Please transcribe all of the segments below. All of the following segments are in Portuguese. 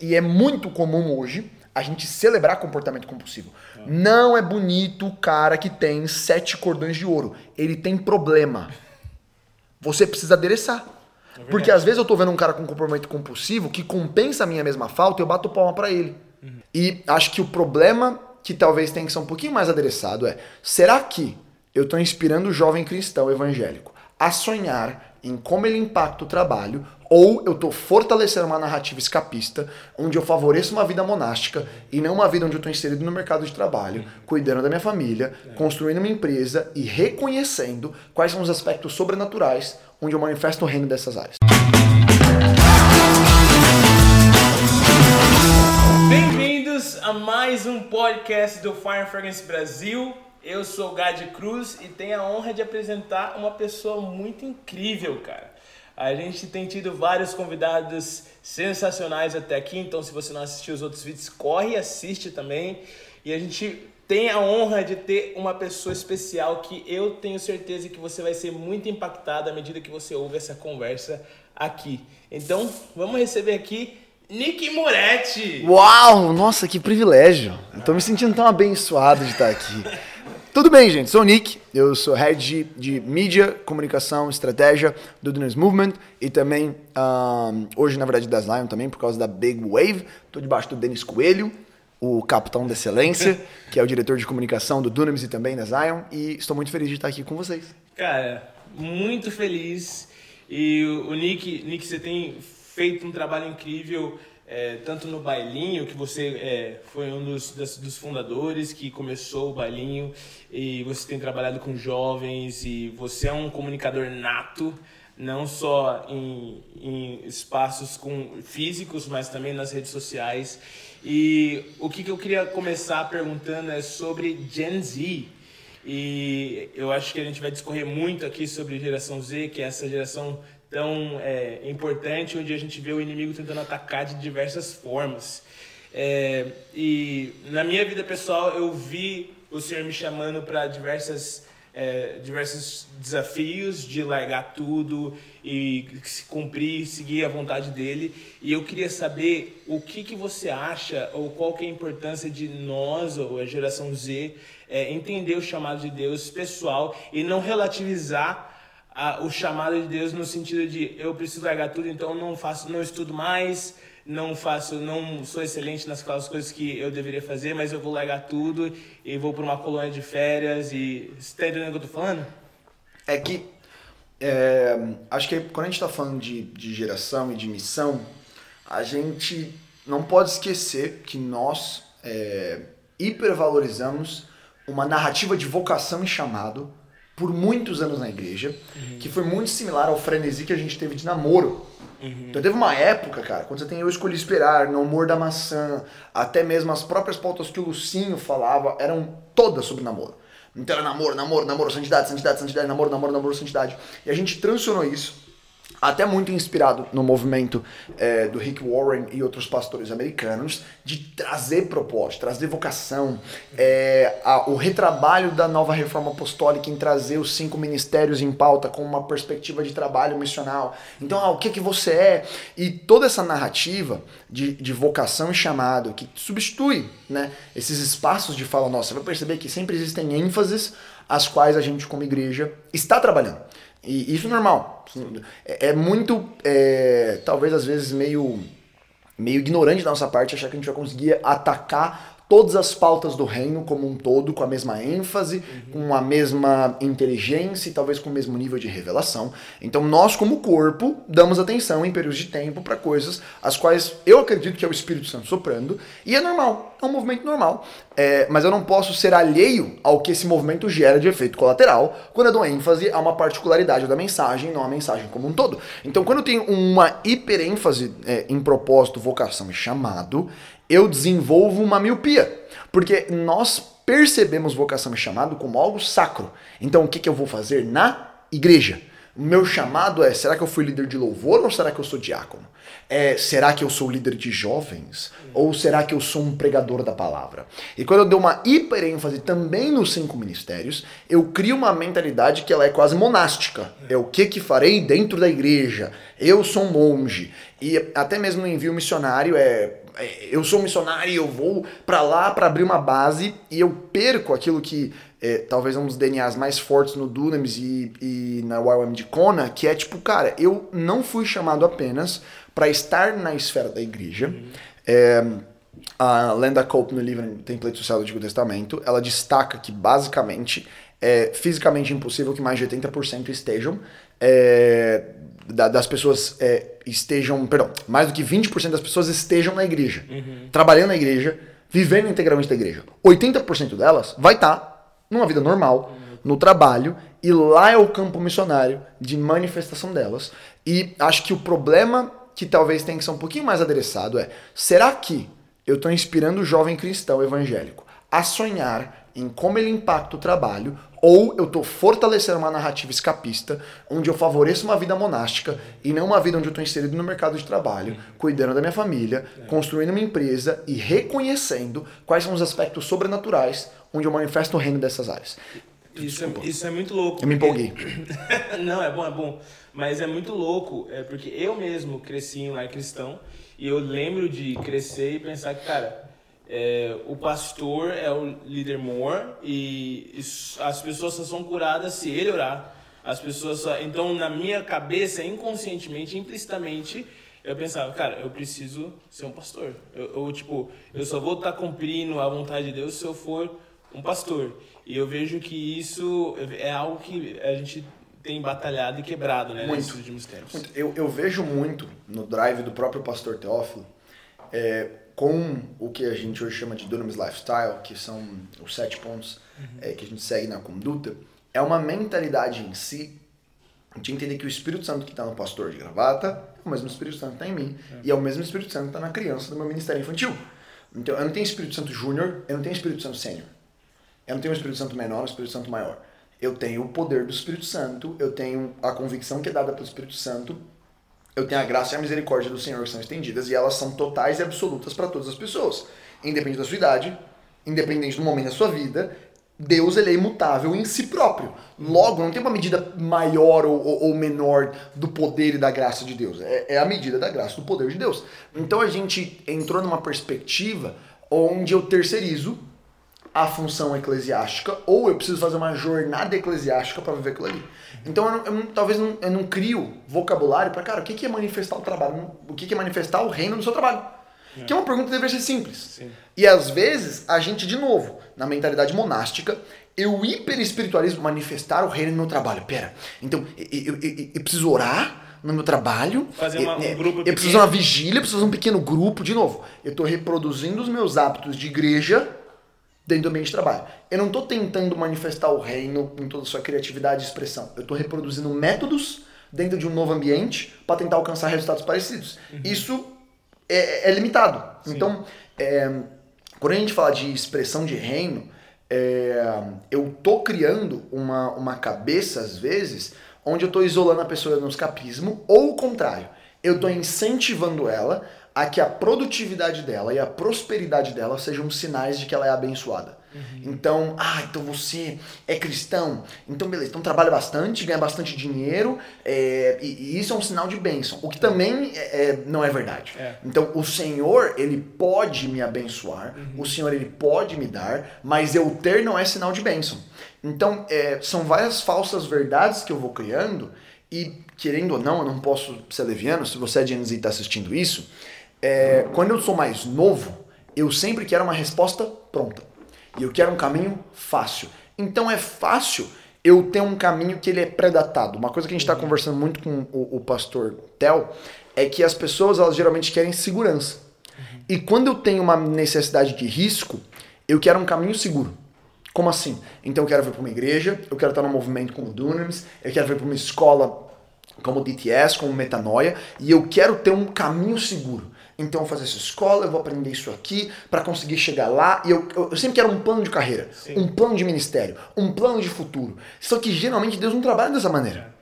e é muito comum hoje a gente celebrar comportamento compulsivo. Não é bonito o cara que tem sete cordões de ouro. Ele tem problema. Você precisa adereçar. É Porque às vezes eu tô vendo um cara com comportamento compulsivo que compensa a minha mesma falta e eu bato palma pra ele. Uhum. E acho que o problema que talvez tenha que ser um pouquinho mais adereçado é: será que eu tô inspirando o jovem cristão evangélico a sonhar em como ele impacta o trabalho ou eu tô fortalecendo uma narrativa escapista onde eu favoreço uma vida monástica e não uma vida onde eu tô inserido no mercado de trabalho, cuidando da minha família, construindo uma empresa e reconhecendo quais são os aspectos sobrenaturais onde eu manifesto o reino dessas áreas. Bem-vindos a mais um podcast do Fire Fragrance Brasil. Eu sou o Gadi Cruz e tenho a honra de apresentar uma pessoa muito incrível, cara. A gente tem tido vários convidados sensacionais até aqui, então se você não assistiu os outros vídeos, corre e assiste também. E a gente tem a honra de ter uma pessoa especial que eu tenho certeza que você vai ser muito impactado à medida que você ouve essa conversa aqui. Então, vamos receber aqui Nick Moretti. Uau, nossa, que privilégio. Eu tô me sentindo tão abençoado de estar aqui. Tudo bem, gente, sou o Nick, eu sou head de, de mídia, comunicação, estratégia do Dunas Movement e também, um, hoje na verdade da Zion também, por causa da Big Wave, tô debaixo do Denis Coelho, o capitão da excelência, que é o diretor de comunicação do Dunamis e também da Zion, e estou muito feliz de estar aqui com vocês. Cara, muito feliz. E o o Nick, Nick, você tem feito um trabalho incrível, é, tanto no bailinho, que você é, foi um dos, das- dos fundadores que começou o bailinho, e você tem trabalhado com jovens, e você é um comunicador nato, não só em, em espaços com, físicos, mas também nas redes sociais. E o que, que eu queria começar perguntando é sobre Gen Z. E eu acho que a gente vai discorrer muito aqui sobre geração Z, que é essa geração tão é, importante, onde a gente vê o inimigo tentando atacar de diversas formas. É, e na minha vida pessoal, eu vi o Senhor me chamando para diversas é, diversos desafios de largar tudo e cumprir, seguir a vontade dele. E eu queria saber o que, que você acha ou qual que é a importância de nós, ou a geração Z, é, entender o chamado de Deus pessoal e não relativizar a- o chamado de Deus no sentido de eu preciso largar tudo, então não faço, não estudo mais, não faço, não sou excelente nas coisas que eu deveria fazer, mas eu vou largar tudo e vou para uma colônia de férias e você tá entendendo o que eu tô falando? É que é, acho que quando a gente está falando de, de geração e de missão, a gente não pode esquecer que nós é, hipervalorizamos uma narrativa de vocação e chamado por muitos anos na igreja, que foi muito similar ao frenesi que a gente teve de namoro. Então teve uma época, cara, quando você tem Eu Escolhi Esperar, No Amor da Maçã, até mesmo as próprias pautas que o Lucinho falava, eram todas sobre namoro. Então era namoro, namoro, namoro, santidade, santidade, santidade, namoro, namoro, namoro, santidade. E a gente transicionou isso, até muito inspirado no movimento eh, do Rick Warren e outros pastores americanos, de trazer propósito, trazer vocação, eh, a- o retrabalho da nova reforma apostólica em trazer os cinco ministérios em pauta com uma perspectiva de trabalho missional. Então, ah, o que, que você é? E toda essa narrativa de, de vocação e chamado que substitui né, esses espaços de fala nossa, você vai perceber que sempre existem ênfases às quais a gente, como igreja, está trabalhando. E isso é normal. É, é muito, é, talvez às vezes, meio, meio ignorante da nossa parte achar que a gente vai conseguir atacar todas as pautas do reino como um todo com a mesma ênfase, com a mesma inteligência e talvez com o mesmo nível de revelação. Então nós como corpo damos atenção em períodos de tempo para coisas as quais eu acredito que é o Espírito Santo soprando e é normal, é um movimento normal. É, mas eu não posso ser alheio ao que esse movimento gera de efeito colateral quando eu dou ênfase a uma particularidade da mensagem, não a mensagem como um todo. Então, quando eu tenho uma hiperênfase é, em propósito, vocação e chamado, eu desenvolvo uma miopia. Porque nós percebemos vocação e chamado como algo sacro. Então, o que, que eu vou fazer na igreja? Meu chamado é: será que eu fui líder de louvor ou será que eu sou diácono? É, será que eu sou líder de jovens? Ou será que eu sou um pregador da palavra? E quando eu dou uma hiper ênfase também nos cinco ministérios, eu crio uma mentalidade que ela é quase monástica. É o que que farei dentro da igreja. Eu sou um monge. E até mesmo no envio missionário é, eu sou missionário e eu vou para lá para abrir uma base e eu perco aquilo que é, talvez um dos DNAs mais fortes no Dunamis e, e na YWAM de Kona, que é tipo, cara, eu não fui chamado apenas para estar na esfera da igreja. Uhum. É, a Lenda Cope no livro Template Social do Antigo Testamento, ela destaca que basicamente é fisicamente impossível que mais de 80% estejam é, das pessoas é, estejam, perdão, mais do que 20% das pessoas estejam na igreja, uhum. trabalhando na igreja, vivendo integralmente da igreja. 80% delas vai estar tá numa vida normal, uhum. no trabalho, e lá é o campo missionário de manifestação delas. E acho que o problema que talvez tenha que ser um pouquinho mais adereçado é: será que eu estou inspirando o jovem cristão evangélico a sonhar em como ele impacta o trabalho ou eu estou fortalecendo uma narrativa escapista, onde eu favoreço uma vida monástica e não uma vida onde eu estou inserido no mercado de trabalho, cuidando da minha família, construindo uma empresa e reconhecendo quais são os aspectos sobrenaturais onde eu manifesto o reino dessas áreas. Isso é, isso é, muito louco. Eu me empolguei. não, é bom, é bom. Mas é muito louco, é porque eu mesmo cresci em um lar cristão e eu lembro de crescer e pensar que, cara, é, o pastor é o líder mor e as pessoas só são curadas se ele orar. As pessoas só... Então, na minha cabeça, inconscientemente, implicitamente, eu pensava, cara, eu preciso ser um pastor. Eu, eu, tipo, eu só vou estar cumprindo a vontade de Deus se eu for um pastor. E eu vejo que isso é algo que a gente tem batalhado e quebrado, né, muito, nesses últimos tempos. Muito. Eu, eu vejo muito no drive do próprio pastor Teófilo, é, com o que a gente hoje chama de Dunamis Lifestyle, que são os sete pontos uhum. é, que a gente segue na conduta, é uma mentalidade em si de entender que o Espírito Santo que está no pastor de gravata é o mesmo Espírito Santo que está em mim, é. e é o mesmo Espírito Santo que está na criança do meu ministério infantil. Então, eu não tenho Espírito Santo Júnior, eu não tenho Espírito Santo Sênior. Eu não tenho Espírito Santo menor, Espírito Santo maior. Eu tenho o poder do Espírito Santo, eu tenho a convicção que é dada pelo Espírito Santo eu tenho a graça e a misericórdia do Senhor que são estendidas e elas são totais e absolutas para todas as pessoas, independente da sua idade, independente do momento da sua vida. Deus ele é imutável em si próprio. Logo, não tem uma medida maior ou, ou, menor do poder e da graça de Deus. É, é a medida da graça do poder de Deus. Então a gente entrou numa perspectiva onde eu terceirizo a função eclesiástica ou eu preciso fazer uma jornada eclesiástica para viver aquilo ali. Então eu, não, eu talvez não, eu não crio vocabulário para, cara, o que é manifestar o trabalho? O que é manifestar o reino no seu trabalho? É. Que é uma pergunta que deveria ser simples. Sim. E às vezes a gente, de novo, na mentalidade monástica, eu hiper espiritualismo manifestar o reino no meu trabalho. Pera, então eu, eu, eu, eu preciso orar no meu trabalho. Fazer uma, um grupo Eu preciso de uma vigília, eu preciso fazer um pequeno grupo. De novo, eu estou reproduzindo os meus hábitos de igreja dentro do ambiente de trabalho. Eu não estou tentando manifestar o reino em toda a sua criatividade e expressão. Eu estou reproduzindo métodos dentro de um novo ambiente para tentar alcançar resultados parecidos. Uhum. Isso é, é limitado. Sim. Então, é, quando a gente fala de expressão de reino, é, eu tô criando uma, uma cabeça, às vezes, onde eu estou isolando a pessoa no escapismo, ou o contrário. Eu estou incentivando ela a que a produtividade dela e a prosperidade dela sejam sinais de que ela é abençoada. Uhum. Então, ah, então você é cristão, então beleza, então trabalha bastante, ganha bastante dinheiro, é, e, e, isso é um sinal de bênção, o que também é, é não é verdade. É. Então, o Senhor, ele pode me abençoar, uhum. o Senhor, ele pode me dar, mas eu ter não é sinal de bênção. Então, é, são várias falsas verdades que eu vou criando, e querendo ou não, eu não posso ser leviano, se você é de e está assistindo isso, é, quando eu sou mais novo, eu sempre quero uma resposta pronta. E eu quero um caminho fácil. Então é fácil eu ter um caminho que ele é predatado. Uma coisa que a gente está conversando muito com o, o pastor Tel é que as pessoas elas geralmente querem segurança. E quando eu tenho uma necessidade de risco, eu quero um caminho seguro. Como assim? Então eu quero vir para uma igreja, eu quero estar no movimento como o Dunamis, eu quero vir para uma escola como o DTS, como Metanoia, e eu quero ter um caminho seguro. Então eu vou fazer essa escola, eu vou aprender isso aqui para conseguir chegar lá. E eu, eu, eu, sempre quero um plano de carreira, Sim. um plano de ministério, um plano de futuro. Só que geralmente Deus não trabalha dessa maneira.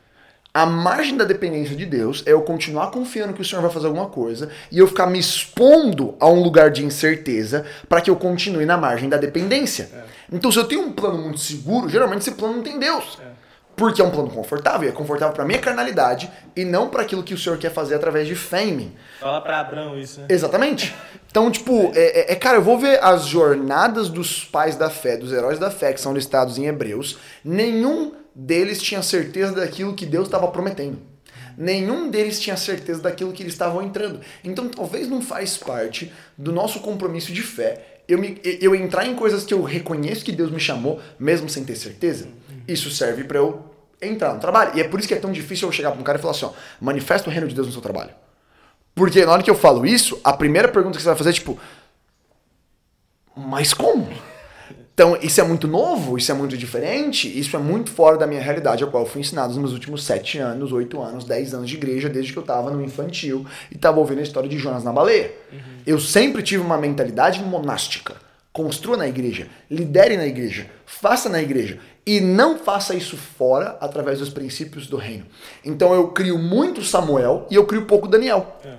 A margem da dependência de Deus é eu continuar confiando que o Senhor vai fazer alguma coisa e eu ficar me expondo a um lugar de incerteza para que eu continue na margem da dependência. É. Então, se eu tenho um plano muito seguro, geralmente esse plano não tem Deus. É. Porque é um plano confortável, é confortável para minha carnalidade e não para aquilo que o Senhor quer fazer através de fé em mim. Fala para Abraão isso, né? Exatamente. Então, tipo, é, é, é, cara, eu vou ver as jornadas dos pais da fé, dos heróis da fé que são listados em Hebreus. Nenhum deles tinha certeza daquilo que Deus estava prometendo. Nenhum deles tinha certeza daquilo que eles estavam entrando. Então talvez não faz parte do nosso compromisso de fé eu, me, eu entrar em coisas que eu reconheço que Deus me chamou, mesmo sem ter certeza. Isso serve para eu entrar no trabalho. E é por isso que é tão difícil eu chegar para um cara e falar assim: ó, manifesta o reino de Deus no seu trabalho. Porque na hora que eu falo isso, a primeira pergunta que você vai fazer é tipo: Mas como? Então, isso é muito novo, isso é muito diferente, isso é muito fora da minha realidade, a qual eu fui ensinado nos meus últimos sete anos, oito anos, dez anos de igreja, desde que eu estava no infantil e estava ouvindo a história de Jonas na baleia. Uhum. Eu sempre tive uma mentalidade monástica. Construa na igreja, lidere na igreja, faça na igreja. E não faça isso fora através dos princípios do reino. Então eu crio muito Samuel e eu crio pouco Daniel. É.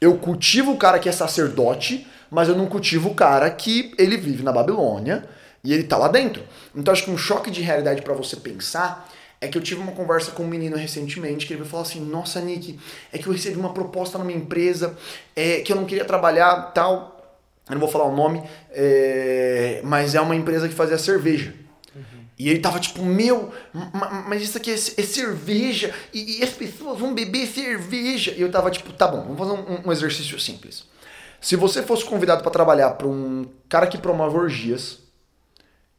Eu cultivo o cara que é sacerdote, mas eu não cultivo o cara que ele vive na Babilônia e ele tá lá dentro. Então acho que um choque de realidade para você pensar é que eu tive uma conversa com um menino recentemente que ele falou assim: Nossa, Nick, é que eu recebi uma proposta numa empresa é, que eu não queria trabalhar, tal. Eu não vou falar o nome, é, mas é uma empresa que fazia cerveja. E ele tava tipo, meu, mas isso aqui é, é cerveja, e, e, as pessoas vão beber cerveja. E eu tava tipo, tá bom, vamos fazer um, um exercício simples. Se você fosse convidado para trabalhar para um cara que promove orgias,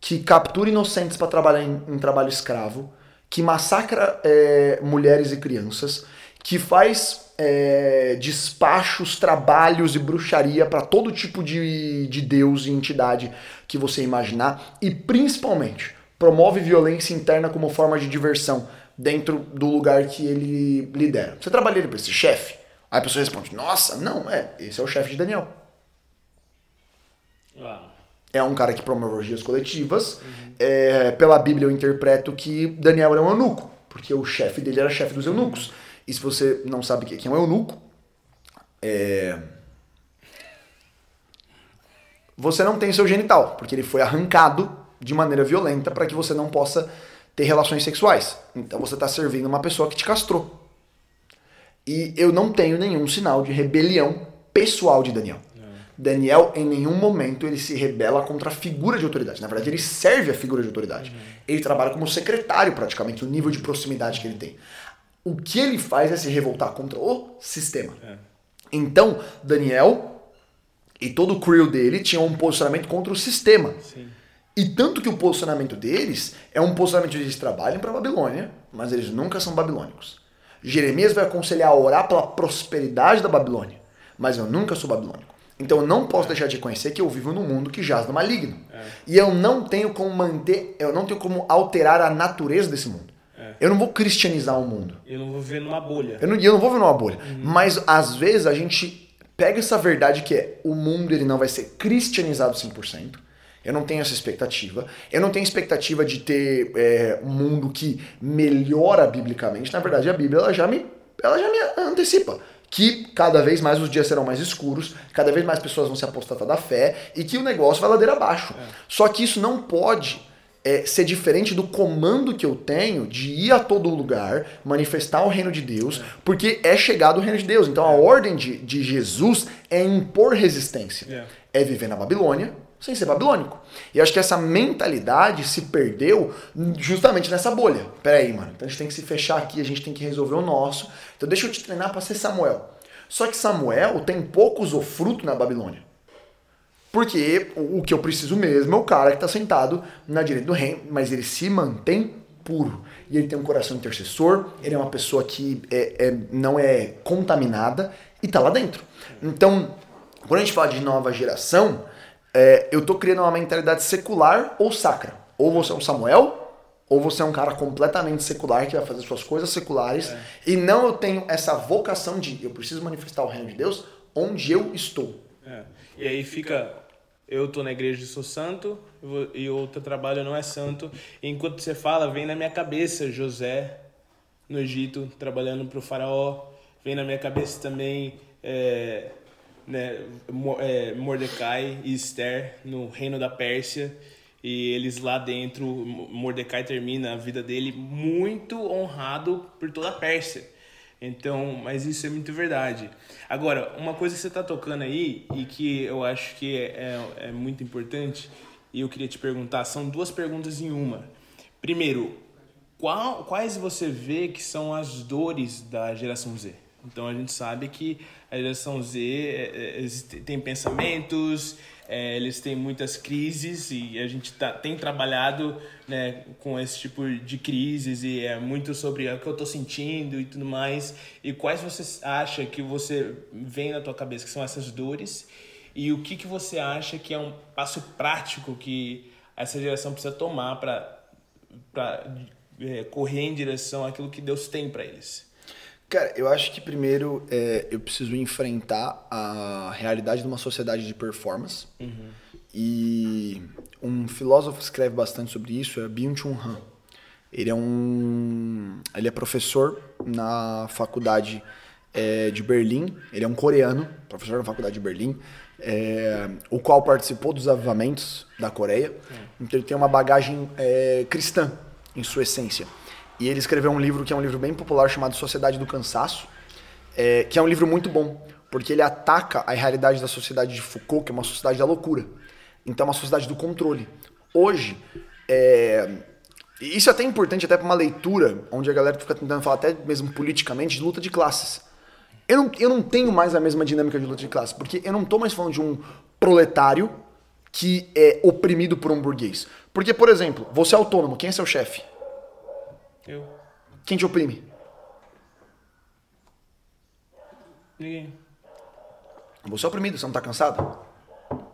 que captura inocentes para trabalhar em, em, trabalho escravo, que massacra é, mulheres e crianças, que faz é, despachos, trabalhos e bruxaria para todo tipo de, de deus e entidade que você imaginar, e principalmente promove violência interna como forma de diversão dentro do lugar que ele lidera. Você trabalharia para esse chefe? Aí a pessoa responde: Nossa, não, é, esse é o chefe de Daniel. Uau. É um cara que promove orgias coletivas. Uhum. É, pela Bíblia eu interpreto que Daniel era um eunuco, porque o chefe dele era chefe dos eunucos. Uhum. E se você não sabe quem é um eunuco, é... você não tem seu genital, porque ele foi arrancado de maneira violenta para que você não possa ter relações sexuais. Então você está servindo uma pessoa que te castrou. E eu não tenho nenhum sinal de rebelião pessoal de Daniel. É. Daniel, em nenhum momento, ele se rebela contra a figura de autoridade. Na verdade, ele serve a figura de autoridade. Uhum. Ele trabalha como secretário, praticamente, o nível de proximidade que ele tem. O que ele faz é se revoltar contra o sistema. É. Então, Daniel e todo o crew dele tinham um posicionamento contra o sistema. Sim. E tanto que o posicionamento deles é um posicionamento de eles trabalham para Babilônia, mas eles nunca são babilônicos. Jeremias vai aconselhar a orar pela prosperidade da Babilônia, mas eu nunca sou babilônico. Então eu não posso deixar de conhecer que eu vivo num mundo que jaz no maligno. É. E eu não tenho como manter, eu não tenho como alterar a natureza desse mundo. É. Eu não vou cristianizar o mundo. Eu não vou viver numa bolha. Eu não, eu não vou viver numa bolha. Uhum. Mas às vezes a gente pega essa verdade que é o mundo ele não vai ser cristianizado 100%. Eu não tenho essa expectativa. Eu não tenho expectativa de ter é, um mundo que melhora biblicamente. Na verdade, a Bíblia ela já me, ela já me antecipa que cada vez mais os dias serão mais escuros, cada vez mais pessoas vão se apostatar da fé e que o negócio vai ladeira abaixo. É. Só que isso não pode é, ser diferente do comando que eu tenho de ir a todo lugar, manifestar o reino de Deus, é. porque é chegado o reino de Deus. Então a ordem de, de Jesus é impor resistência. É, é viver na Babilônia, sem ser babilônico. E acho que essa mentalidade se perdeu justamente nessa bolha. Pera aí, mano. Então a gente tem que se fechar aqui, a gente tem que resolver o nosso. Então deixa eu te treinar para ser Samuel. Só que Samuel tem pouco usufruto na Babilônia. Porque o que eu preciso mesmo é o cara que está sentado na direita do reino, mas ele se mantém puro. E ele tem um coração intercessor, ele é uma pessoa que é, é não é contaminada e está lá dentro. Então, quando a gente fala de nova geração, é, eu tô criando uma mentalidade secular ou sacra. Ou você é um Samuel, ou você é um cara completamente secular que vai fazer suas coisas seculares. É. E não eu tenho essa vocação de eu preciso manifestar o reino de Deus onde eu estou. É. E aí fica. Eu tô na igreja e sou santo, e o teu trabalho não é santo. E enquanto você fala, vem na minha cabeça José, no Egito, trabalhando para o faraó. Vem na minha cabeça também é, né, é, Mordecai e Esther no reino da Pérsia. E eles lá dentro, Mordecai termina a vida dele muito honrado por toda a Pérsia. Então, mas isso é muito verdade. Agora, uma coisa que você está tocando aí e que eu acho que é, é, é muito importante e eu queria te perguntar, são duas perguntas em uma. Primeiro, qual, quais você vê que são as dores da geração Z? Então a gente sabe que a geração Z é, é, tem pensamentos, é, eles têm muitas crises e a gente tá, tem trabalhado né, com esse tipo de crises e é muito sobre o que eu estou sentindo e tudo mais. E quais você acha que você vem na tua cabeça que são essas dores e o que, que você acha que é um passo prático que essa geração precisa tomar para é, correr em direção àquilo que Deus tem para eles? Cara, eu acho que primeiro é, eu preciso enfrentar a realidade de uma sociedade de performance. Uhum. E um filósofo que escreve bastante sobre isso é Byung-Chun Han. Ele é um, ele é professor na faculdade é, de Berlim. Ele é um coreano, professor na faculdade de Berlim, é, o qual participou dos avivamentos da Coreia. Uhum. Então ele tem uma bagagem é, cristã em sua essência. E ele escreveu um livro que é um livro bem popular chamado Sociedade do Cansaço, é, que é um livro muito bom, porque ele ataca a realidade da sociedade de Foucault, que é uma sociedade da loucura. Então, é uma sociedade do controle. Hoje, é, isso é até importante até para uma leitura, onde a galera fica tentando falar até mesmo politicamente de luta de classes. Eu não, eu não tenho mais a mesma dinâmica de luta de classes, porque eu não estou mais falando de um proletário que é oprimido por um burguês. Porque, por exemplo, você é autônomo, quem é seu chefe? Eu. Quem te oprime? Ninguém. Você é oprimido, você não tá cansado?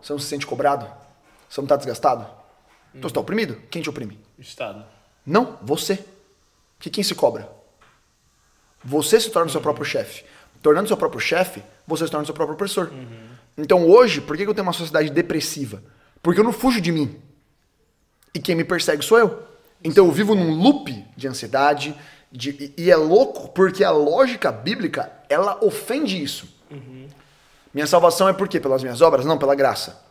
Você não se sente cobrado? Você não tá desgastado? Então você tá oprimido? Quem te oprime? Estado. Não, você. Que quem se cobra? Você se torna o seu próprio chefe. Tornando seu próprio chefe, você se torna o seu próprio opressor. Uhum. Então hoje, por que eu tenho uma sociedade depressiva? Porque eu não fujo de mim. E quem me persegue sou eu. Então eu vivo num loop de ansiedade, de, e é louco porque a lógica bíblica ela ofende isso. Uhum. Minha salvação é por quê? Pelas minhas obras? Não, pela graça.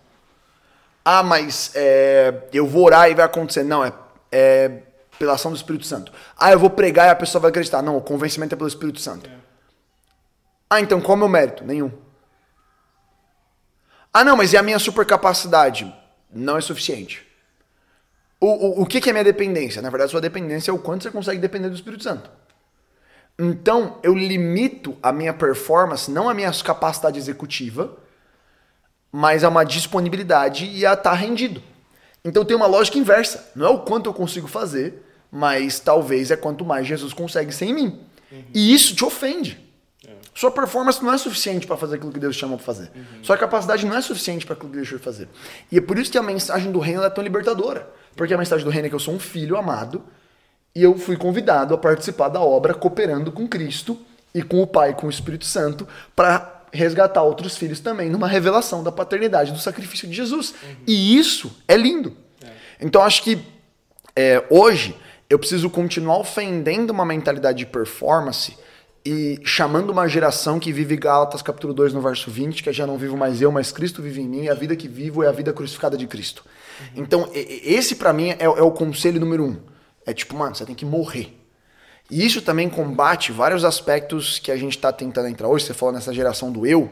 Ah, mas é, eu vou orar e vai acontecer. Não, é, é, pela ação do Espírito Santo. Ah, eu vou pregar e a pessoa vai acreditar. Não, o convencimento é pelo Espírito Santo. É. Ah, então qual é o meu mérito? Nenhum. Ah, não, mas e a minha supercapacidade? Não é suficiente. O, o, o que, que é minha dependência? Na verdade, sua dependência é o quanto você consegue depender do Espírito Santo. Então, eu limito a minha performance, não a minha capacidade executiva, mas a uma disponibilidade e a estar tá rendido. Então, tem uma lógica inversa. Não é o quanto eu consigo fazer, mas talvez é quanto mais Jesus consegue sem mim. Uhum. E isso te ofende. Sua performance não é suficiente para fazer aquilo que Deus chama para fazer. Uhum. Sua capacidade não é suficiente para aquilo que Deus chama fazer. E é por isso que a mensagem do reino é tão libertadora. Porque a mensagem do reino é que eu sou um filho amado e eu fui convidado a participar da obra cooperando com Cristo e com o Pai, com o Espírito Santo, para resgatar outros filhos também numa revelação da paternidade, do sacrifício de Jesus. Uhum. E isso é lindo. É. Então acho que é, hoje eu preciso continuar ofendendo uma mentalidade de performance e chamando uma geração que vive Gálatas capítulo 2 no verso 20, que já não vivo mais eu, mas Cristo vive em mim, e a vida que vivo é a vida crucificada de Cristo. Uhum. Então, esse para mim é, é, o conselho número um. É tipo, mano, você tem que morrer. E isso também combate vários aspectos que a gente está tentando entrar hoje. Você falou nessa geração do eu.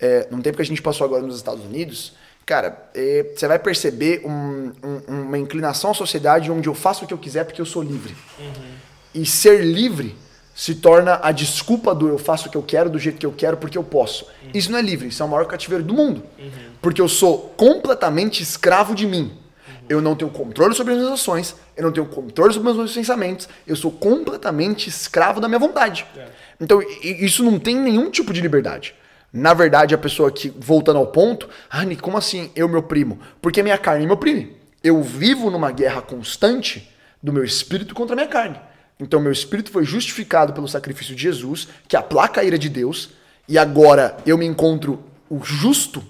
É, no tempo que a gente passou agora nos Estados Unidos, cara, é, você vai perceber um, um, uma inclinação à sociedade onde eu faço o que eu quiser porque eu sou livre. Uhum. E ser livre se torna a desculpa do eu faço o que eu quero, do jeito que eu quero, porque eu posso. Uhum. Isso não é livre, isso é o maior cativeiro do mundo. Uhum. Porque eu sou completamente escravo de mim. Uhum. Eu não tenho controle sobre as minhas ações, eu não tenho controle sobre os meus pensamentos, eu sou completamente escravo da minha vontade. É. Então, isso não tem nenhum tipo de liberdade. Na verdade, a pessoa que, voltando ao ponto, ah, Nick, como assim eu me oprimo? Porque a minha carne me oprime. Eu vivo numa guerra constante do meu espírito contra a minha carne. Então, meu espírito foi justificado pelo sacrifício de Jesus, que aplaca a ira de Deus, e agora eu me encontro o justo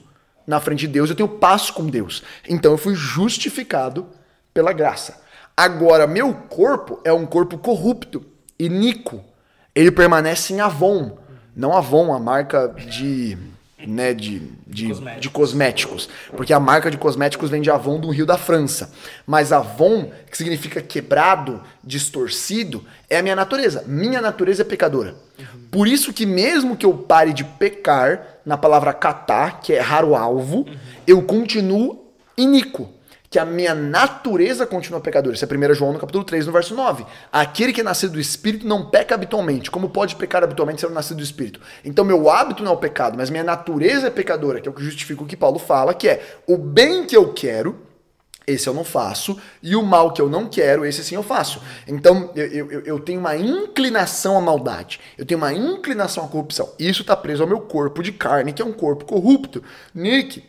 na frente de Deus, eu tenho paz com Deus. Então, eu fui justificado pela graça. Agora, meu corpo é um corpo corrupto. E Nico, ele permanece em Avon. Não Avon, a marca de né, de, de, Cosméticos. de cosméticos. Porque a marca de cosméticos vem de Avon do Rio da França. Mas Avon, que significa quebrado, distorcido, é a minha natureza. Minha natureza é pecadora. Por isso que mesmo que eu pare de pecar, na palavra catar, que é errar o alvo, eu continuo iníquo. Que a minha natureza continua pecadora. Isso é 1 João no capítulo 3, no verso 9. Aquele que é nascido do Espírito não peca habitualmente. Como pode pecar habitualmente sendo nascido do Espírito? Então meu hábito não é o pecado, mas minha natureza é pecadora, que é o que justifica o que Paulo fala, que é o bem que eu quero, esse eu não faço, e o mal que eu não quero, esse sim eu faço. Então eu, eu, eu tenho uma inclinação à maldade, eu tenho uma inclinação à corrupção. Isso está preso ao meu corpo de carne, que é um corpo corrupto. Nick,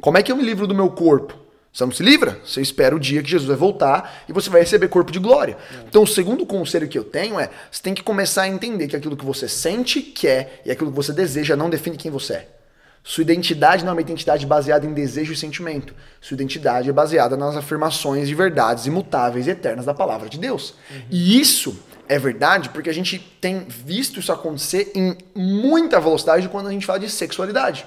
como é que eu me livro do meu corpo? Você não se livra, você espera o dia que Jesus vai voltar e você vai receber corpo de glória. Então, o segundo conselho que eu tenho é: você tem que começar a entender que aquilo que você sente, quer e aquilo que você deseja não define quem você é. Sua identidade não é uma identidade baseada em desejo e sentimento. Sua identidade é baseada nas afirmações de verdades imutáveis e eternas da palavra de Deus. E isso é verdade porque a gente tem visto isso acontecer em muita velocidade quando a gente fala de sexualidade.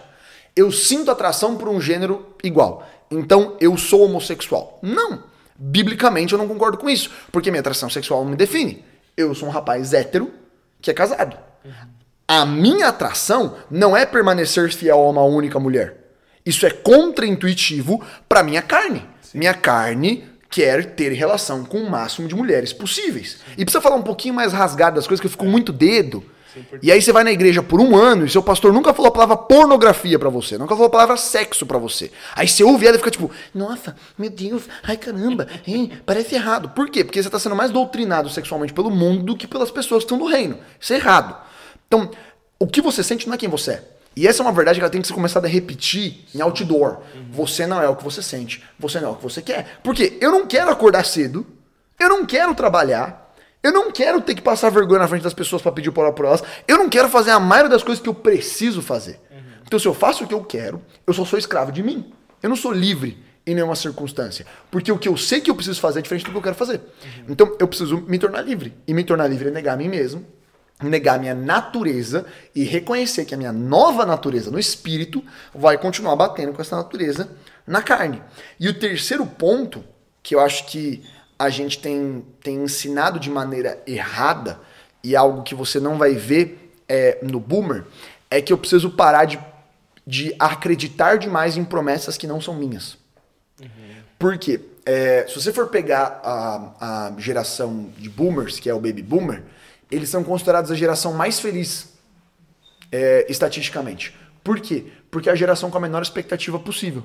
Eu sinto atração por um gênero igual. Então eu sou homossexual. Não. Biblicamente eu não concordo com isso. Porque minha atração sexual não me define. Eu sou um rapaz hétero que é casado. A minha atração não é permanecer fiel a uma única mulher. Isso é contraintuitivo para minha carne. Minha carne quer ter relação com o máximo de mulheres possíveis. E precisa falar um pouquinho mais rasgado das coisas, que eu fico com muito dedo. E aí você vai na igreja por um ano e seu pastor nunca falou a palavra pornografia pra você, nunca falou a palavra sexo pra você. Aí você ouve ela e fica tipo, nossa, meu Deus, ai caramba, hein, parece errado. Por quê? Porque você tá sendo mais doutrinado sexualmente pelo mundo do que pelas pessoas que estão no reino. Isso é errado. Então, o que você sente não é quem você é. E essa é uma verdade que ela tem que ser começada a repetir em outdoor. Você não é o que você sente, você não é o que você quer. Porque eu não quero acordar cedo, eu não quero trabalhar, eu não quero ter que passar vergonha na frente das pessoas para pedir por por elas. Eu não quero fazer a maioria das coisas que eu preciso fazer. Então, se eu faço o que eu quero, eu só sou escravo de mim. Eu não sou livre em nenhuma circunstância. Porque o que eu sei que eu preciso fazer é diferente do que eu quero fazer. Então, eu preciso me tornar livre. E me tornar livre é negar a mim mesmo, negar a minha natureza e reconhecer que a minha nova natureza no espírito vai continuar batendo com essa natureza na carne. E o terceiro ponto, que eu acho que a gente tem, tem ensinado de maneira errada e algo que você não vai ver é, no boomer, é que eu preciso parar de, de acreditar demais em promessas que não são minhas. Por quê? É, se você for pegar a, a geração de boomers, que é o baby boomer, eles são considerados a geração mais feliz é, estatisticamente. Por quê? Porque é a geração com a menor expectativa possível.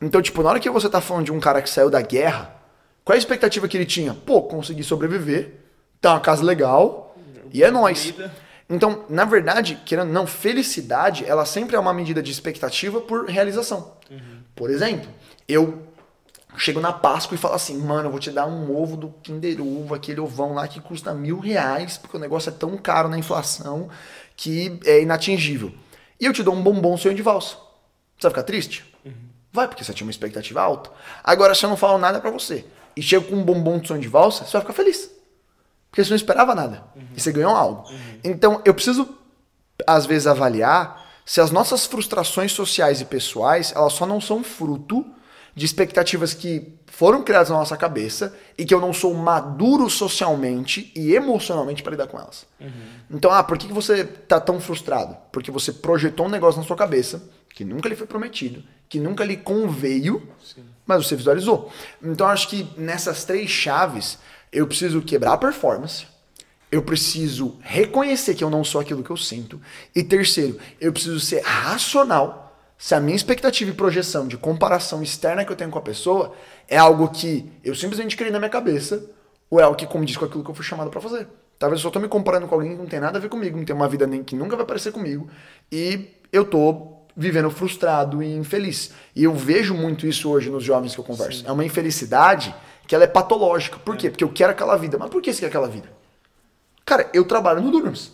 Então, tipo, na hora que você tá falando de um cara que saiu da guerra, qual é a expectativa que ele tinha? Pô, conseguir sobreviver, ter uma casa legal e é nóis. Então, na verdade, querendo não, felicidade, ela sempre é uma medida de expectativa por realização. Por exemplo, eu chego na Páscoa e falo assim, mano, eu vou te dar um ovo do Kinder Ovo, aquele ovão lá que custa mil reais, porque o negócio é tão caro na inflação que é inatingível. E eu te dou um bombom sonho de valsa. Você vai ficar triste? Vai, porque você tinha uma expectativa alta. Agora, se eu não falo nada pra você e chego com um bombom de sonho de valsa, você vai ficar feliz. Porque você não esperava nada. E você ganhou algo. Então, eu preciso, às vezes, avaliar se as nossas frustrações sociais e pessoais, elas só não são fruto de expectativas que foram criadas na nossa cabeça e que eu não sou maduro socialmente e emocionalmente para lidar com elas. Então, ah, por que você tá tão frustrado? Porque você projetou um negócio na sua cabeça que nunca lhe foi prometido, que nunca lhe conveio, mas você visualizou. Então, acho que nessas três chaves, eu preciso quebrar a performance, eu preciso reconhecer que eu não sou aquilo que eu sinto. E terceiro, eu preciso ser racional se a minha expectativa e projeção de comparação externa que eu tenho com a pessoa é algo que eu simplesmente criei na minha cabeça ou é algo que condiz com aquilo que eu fui chamado pra fazer. Talvez eu só tô me comparando com alguém que não tem nada a ver comigo, não tem uma vida nem que nunca vai parecer comigo e eu tô vivendo frustrado e infeliz. E eu vejo muito isso hoje nos jovens que eu converso. É uma infelicidade que ela é patológica. Por quê? Porque eu quero aquela vida. Mas por que você quer aquela vida? Cara, eu trabalho no Durams.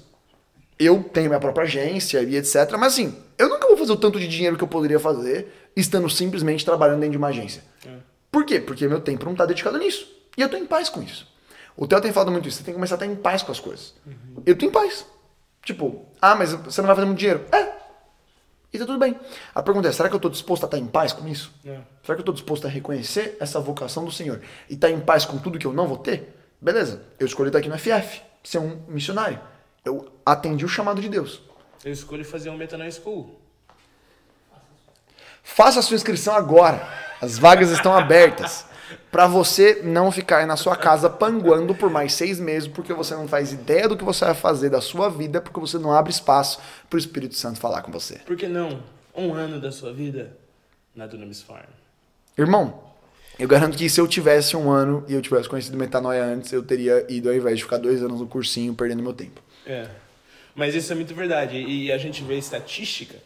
Eu tenho minha própria agência e etc. Mas assim, eu nunca vou fazer o tanto de dinheiro que eu poderia fazer estando simplesmente trabalhando dentro de uma agência. Por quê? Porque meu tempo não está dedicado nisso. E eu tô em paz com isso. O Theo tem falado muito isso. Você tem que começar a estar em paz com as coisas. Eu tô em paz. Tipo, ah, mas você não vai fazer muito dinheiro. É. E tá tudo bem. A pergunta é, será que eu tô disposto a estar em paz com isso? É. Será que eu tô disposto a reconhecer essa vocação do Senhor? E estar em paz com tudo que eu não vou ter? Beleza. Eu escolhi estar aqui no FF. Ser um missionário. Eu atendi o chamado de Deus. Eu escolho fazer um Metanoia School. Faça a sua inscrição agora. As vagas estão abertas. Pra você não ficar na sua casa panguando por mais seis meses, porque você não faz ideia do que você vai fazer da sua vida, porque você não abre espaço pro Espírito Santo falar com você. Por que não um ano da sua vida na Dunamis Farm? Irmão, eu garanto que se eu tivesse um ano e eu tivesse conhecido metanoia antes, eu teria ido ao invés de ficar dois anos no cursinho perdendo meu tempo. É. Mas isso é muito verdade. E a gente vê estatística.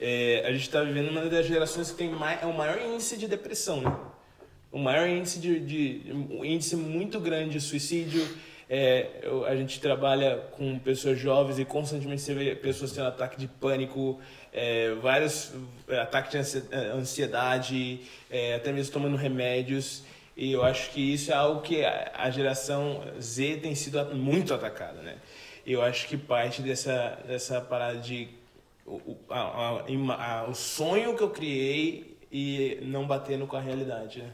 é, a gente está vivendo uma das gerações que tem mai, é o maior índice de depressão, né? O maior índice de, de um índice muito grande de suicídio. É, eu- a gente trabalha com pessoas jovens e constantemente você vê pessoas tendo ataque de pânico, é, vários é, ataques de é, ansiedade, é, até mesmo tomando remédios. E eu acho que isso é algo que a, a geração Z tem sido a- muito atacada, né? Eu acho que parte dessa, dessa parada de o, a- a- a- o sonho que eu criei e não batendo com a realidade, né?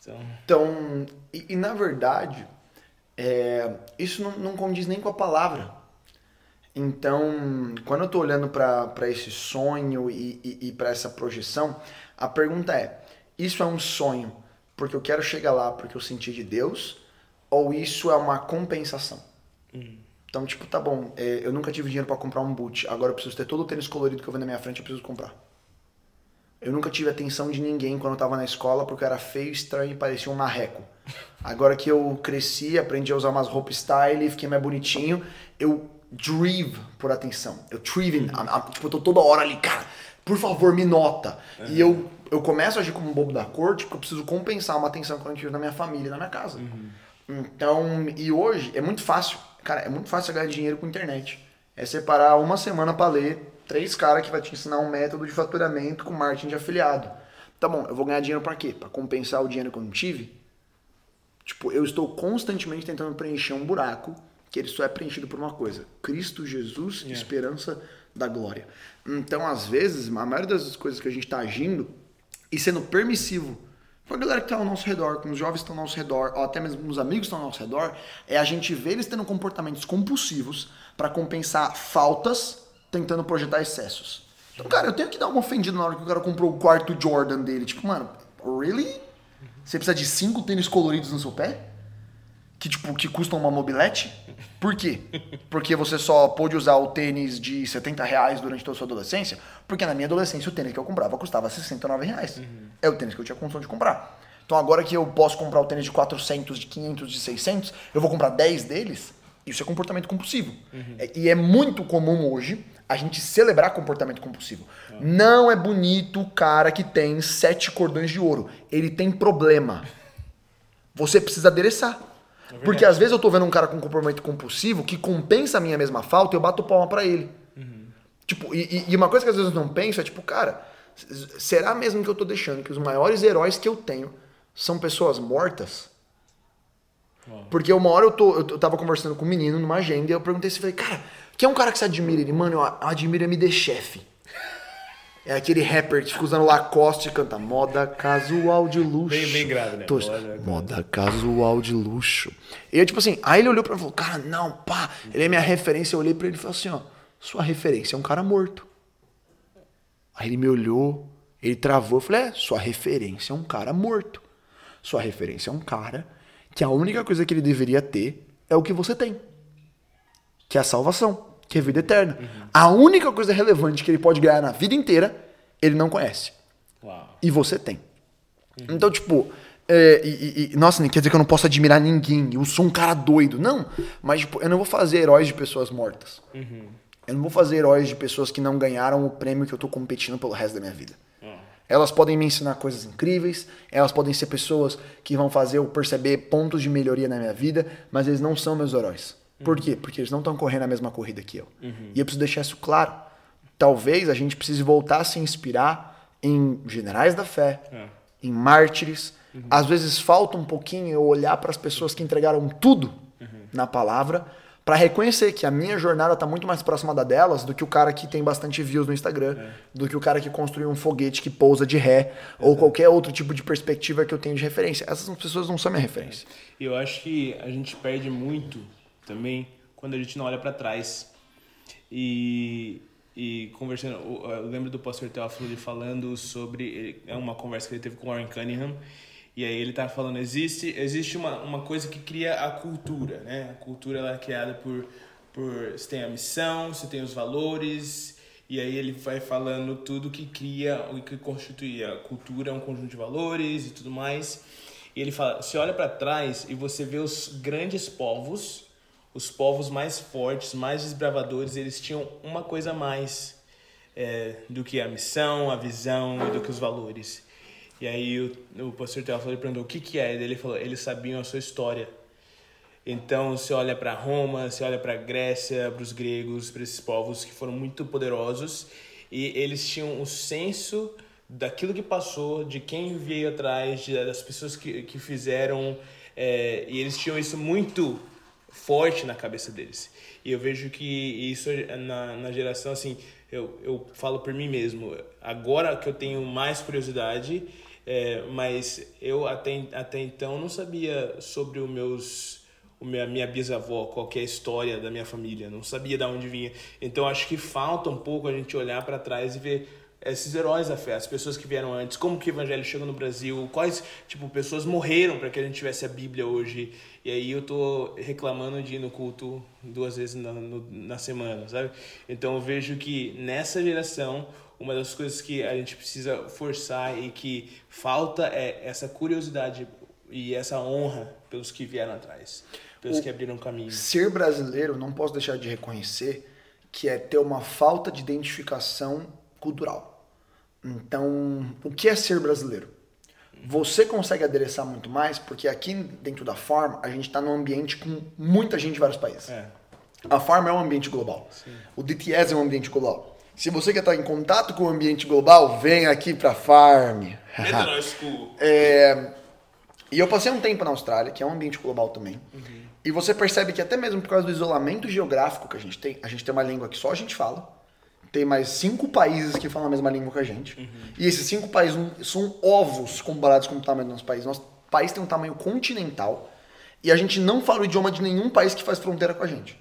Então, Então, e, e na verdade, é, isso não, não condiz nem com a palavra. Então, quando eu tô olhando para esse sonho e, e, e para essa projeção, a pergunta é: isso é um sonho porque eu quero chegar lá porque eu senti de Deus? Ou isso é uma compensação? Então, tipo, tá bom, é, eu nunca tive dinheiro para comprar um boot, agora eu preciso ter todo o tênis colorido que eu vejo na minha frente, eu preciso comprar. Eu nunca tive atenção de ninguém quando eu tava na escola porque eu era feio, estranho e parecia um marreco. Agora que eu cresci, aprendi a usar umas roupas style, fiquei mais bonitinho, eu drive por atenção. Eu a- tipo, eu tô toda hora ali, cara, por favor, me nota. E eu, eu começo a agir como um bobo da corte porque eu preciso compensar uma atenção que eu tive na minha família, na minha casa. Então, e hoje é muito fácil. Cara, é muito fácil ganhar dinheiro com internet. É separar uma semana pra ler três caras que vai te ensinar um método de faturamento com marketing de afiliado. Tá bom, eu vou ganhar dinheiro pra quê? Pra compensar o dinheiro que eu não tive? Tipo, eu estou constantemente tentando preencher um buraco que ele só é preenchido por uma coisa: Cristo Jesus, Yeah. esperança da glória. Então, às vezes, a maioria das coisas que a gente está agindo e sendo permissivo com a galera que está ao nosso redor, com os jovens que estão ao nosso redor, ou até mesmo com os amigos que estão ao nosso redor, é a gente ver eles tendo comportamentos compulsivos para compensar faltas, tentando projetar excessos. Então, cara, eu tenho que dar uma ofendida na hora que o cara comprou o quarto Jordan dele. Tipo, mano, really? Você precisa de cinco tênis coloridos no seu pé? Que, tipo, que custam uma mobilete? Por quê? Porque você só pôde usar o tênis de 70 reais durante toda a sua adolescência? Porque na minha adolescência o tênis que eu comprava custava 69 reais. É o tênis que eu tinha condição de comprar. Então agora que eu posso comprar o tênis de 400, de 500, de 600, eu vou comprar 10 deles? Isso é comportamento compulsivo. É- E é muito comum hoje a gente celebrar comportamento compulsivo. Não é bonito o cara que tem sete cordões de ouro. Ele tem problema. Você precisa adereçar. Porque às vezes eu tô vendo um cara com comportamento compulsivo que compensa a minha mesma falta e eu bato palma pra ele. Tipo, e, e- uma coisa que às vezes eu não penso é tipo, cara, será mesmo que eu tô deixando que os maiores heróis que eu tenho são pessoas mortas? Porque uma hora eu, tô, eu tava conversando com um menino numa agenda e eu perguntei assim, falei, cara, quem é um cara que você admira? Ele, mano, eu admiro MD Chef. É aquele rapper que fica usando Lacoste e canta moda casual de luxo. Bem- bem grave, né? Tô- Moda- moda casual de luxo. E eu, tipo assim, aí ele olhou pra mim e falou, cara, não, pá, ele é minha referência. Eu olhei pra ele e falei assim, ó, sua referência é um cara morto. Aí ele me olhou, ele travou, eu falei, é, sua referência é um cara morto. Sua referência é um cara que a única coisa que ele deveria ter é o que você tem. Que é a salvação, que é vida eterna. A única coisa relevante que ele pode ganhar na vida inteira, ele não conhece. uau. E você tem. Então, tipo, é, e, e- nossa, não quer dizer que eu não posso admirar ninguém, eu sou um cara doido. Não, mas tipo, eu não vou fazer heróis de pessoas mortas. Eu não vou fazer heróis de pessoas que não ganharam o prêmio que eu tô competindo pelo resto da minha vida. Elas podem me ensinar coisas incríveis, elas podem ser pessoas que vão fazer eu perceber pontos de melhoria na minha vida, mas eles não são meus heróis. Por quê? Porque eles não estão correndo a mesma corrida que eu. E eu preciso deixar isso claro. Talvez a gente precise voltar a se inspirar em generais da fé, É. em mártires, Uhum. Às vezes falta um pouquinho eu olhar para as pessoas que entregaram tudo uhum. na palavra para reconhecer que a minha jornada está muito mais próxima da delas do que o cara que tem bastante views no Instagram, é. do que o cara que construiu um foguete que pousa de ré, ou qualquer outro tipo de perspectiva que eu tenho de referência. Essas pessoas não são minha referência. E eu acho que a gente perde muito também quando a gente não olha para trás. E, e conversando, eu lembro do pastor Teófilo falando sobre, é uma conversa que ele teve com Warren Cunningham, e aí ele tá falando, existe, existe uma, uma coisa que cria a cultura, né? A cultura ela é criada por, por... Você tem a missão, você tem os valores, e aí ele vai falando tudo que cria, o que constitui a cultura, um conjunto de valores e tudo mais. E ele fala, você olha para trás e você vê os grandes povos, os povos mais fortes, mais desbravadores, eles tinham uma coisa a mais é, do que a missão, a visão e do que os valores. E aí o, o pastor Teófilo perguntou o que que é, ele falou, eles sabiam a sua história. Então você olha para Roma, você olha para Grécia, para os gregos, para esses povos que foram muito poderosos e eles tinham o senso daquilo que passou, de quem veio atrás, de, das pessoas que, que fizeram, é, e eles tinham isso muito forte na cabeça deles. E eu vejo que isso na, na geração, assim, eu, eu falo por mim mesmo, agora que eu tenho mais curiosidade é, mas eu até, até então não sabia sobre os meus o minha, minha bisavó, qualquer história da minha família, não sabia de onde vinha. Então acho que falta um pouco a gente olhar para trás e ver esses heróis da fé, as pessoas que vieram antes, como que o evangelho chegou no Brasil, quais tipo pessoas morreram para que a gente tivesse a Bíblia hoje. E aí eu tô reclamando de ir no culto duas vezes na, no, na semana, sabe? Então eu vejo que nessa geração uma das coisas que a gente precisa forçar e que falta é essa curiosidade e essa honra pelos que vieram atrás, pelos o que abriram caminho. Ser brasileiro, não posso deixar de reconhecer que é ter uma falta de identificação cultural. Então, o que é ser brasileiro? Você consegue adereçar muito mais porque aqui dentro da Farm a gente está num ambiente com muita gente de vários países. É. A Farm é um ambiente global. Sim. O DTS é um ambiente global. Se você quer estar em contato com o ambiente global, vem aqui para Farm. é, e eu passei um tempo na Austrália, que é um ambiente global também. Uhum. E você percebe que até mesmo por causa do isolamento geográfico que a gente tem, a gente tem uma língua que só a gente fala. Tem mais cinco países que falam a mesma língua que a gente. Uhum. E esses cinco países são ovos comparados com o tamanho do nosso país. Nosso país tem um tamanho continental. E a gente não fala o idioma de nenhum país que faz fronteira com a gente.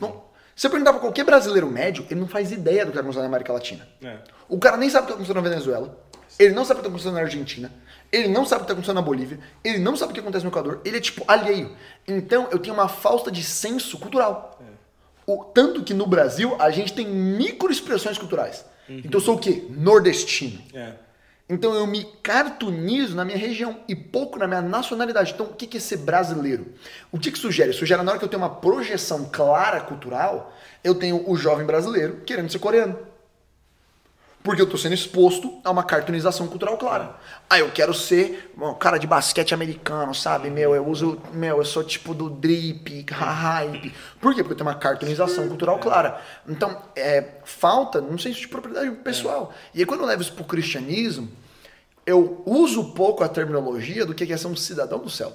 Não, se eu perguntar pra qualquer brasileiro médio, ele não faz ideia do que está acontecendo na América Latina. É. O cara nem sabe o que está acontecendo na Venezuela. Ele não sabe o que está acontecendo na Argentina. Ele não sabe o que está acontecendo na Bolívia. Ele não sabe o que acontece no Equador. Ele é tipo alheio. Então eu tenho uma falta de senso cultural. É. O, tanto que no Brasil a gente tem microexpressões culturais. Uhum. Então eu sou o quê? Nordestino. É. Então eu me cartunizo na minha região e pouco na minha nacionalidade. Então o que é ser brasileiro? O que, que sugere? Sugere na hora que eu tenho uma projeção clara cultural, eu tenho o jovem brasileiro querendo ser coreano. Porque eu estou sendo exposto a uma cartunização cultural clara. Ah, eu quero ser um cara de basquete americano, sabe? Meu, eu uso. Meu, eu sou tipo do drip, hype. Por quê? Porque eu tenho uma cartunização cultural clara. Então, é, falta, não sei se de propriedade pessoal. E aí, quando eu levo isso pro cristianismo, eu uso pouco a terminologia do que é ser um cidadão do céu.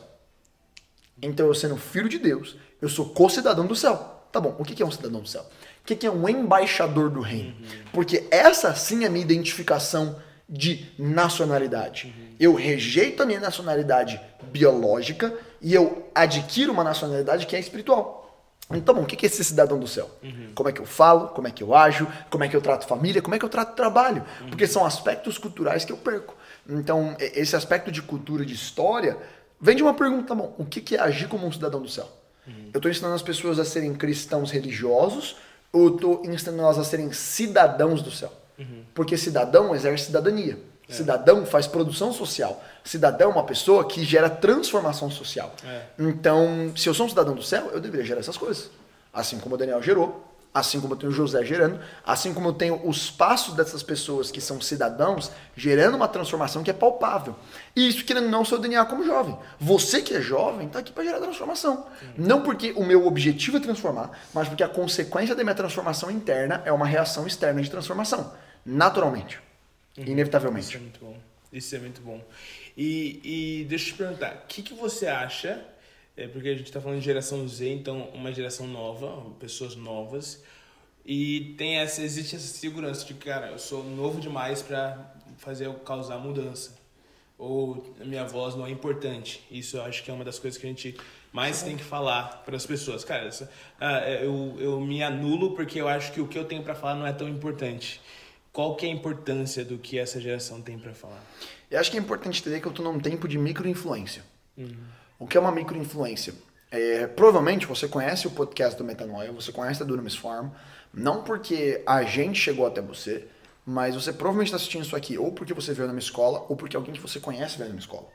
Então, eu sendo filho de Deus, eu sou co-cidadão do céu. Tá bom, o que é um cidadão do céu? O que é um embaixador do reino? Porque essa sim é a minha identificação de nacionalidade. Eu rejeito a minha nacionalidade biológica e eu adquiro uma nacionalidade que é espiritual. Então, bom, o que é esse cidadão do céu? Uhum. Como é que eu falo? Como é que eu ajo? Como é que eu trato família? Como é que eu trato trabalho? Uhum. Porque são aspectos culturais que eu perco. Então, esse aspecto de cultura, de história, vem de uma pergunta, bom, o que é agir como um cidadão do céu? Uhum. Eu estou ensinando as pessoas a serem cristãos religiosos eu estou ensinando elas a serem cidadãos do céu. Uhum. Porque cidadão exerce cidadania. É. Cidadão faz produção social. Cidadão é uma pessoa que gera transformação social. É. Então, se eu sou um cidadão do céu, eu deveria gerar essas coisas. Assim como o Daniel gerou, assim como eu tenho José gerando, assim como eu tenho os passos dessas pessoas que são cidadãos gerando uma transformação que é palpável. E isso querendo não seu DNA como jovem. Você que é jovem está aqui para gerar transformação. Não porque o meu objetivo é transformar, mas porque a consequência da minha transformação interna é uma reação externa de transformação, naturalmente, uhum. inevitavelmente. Isso é muito bom. Isso é muito bom. E, e deixa eu te perguntar, o que, que você acha, é, porque a gente está falando de geração Z, então uma geração nova, pessoas novas, e tem essa, existe essa segurança de cara, eu sou novo demais para fazer causar mudança. Ou minha voz não é importante. Isso eu acho que é uma das coisas que a gente mais tem que falar para as pessoas. Cara, essa, ah, é, eu, eu me anulo porque eu acho que o que eu tenho para falar não é tão importante. Qual que é a importância do que essa geração tem para falar? Eu acho que é importante entender que eu estou num tempo de microinfluência. Uhum. O que é uma microinfluência? É, provavelmente você conhece o podcast do Metanoia, você conhece a Dunamis Farm, não porque a gente chegou até você, mas você provavelmente está assistindo isso aqui ou porque você veio na minha escola ou porque alguém que você conhece veio na minha escola.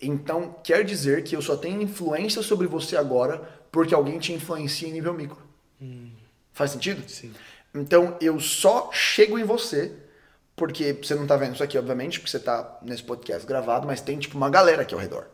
Então, quer dizer que eu só tenho influência sobre você agora porque alguém te influencia em nível micro. Hum. Faz sentido? Sim. Então eu só chego em você, porque você não tá vendo isso aqui, obviamente, porque você tá nesse podcast gravado, mas tem tipo uma galera aqui ao redor.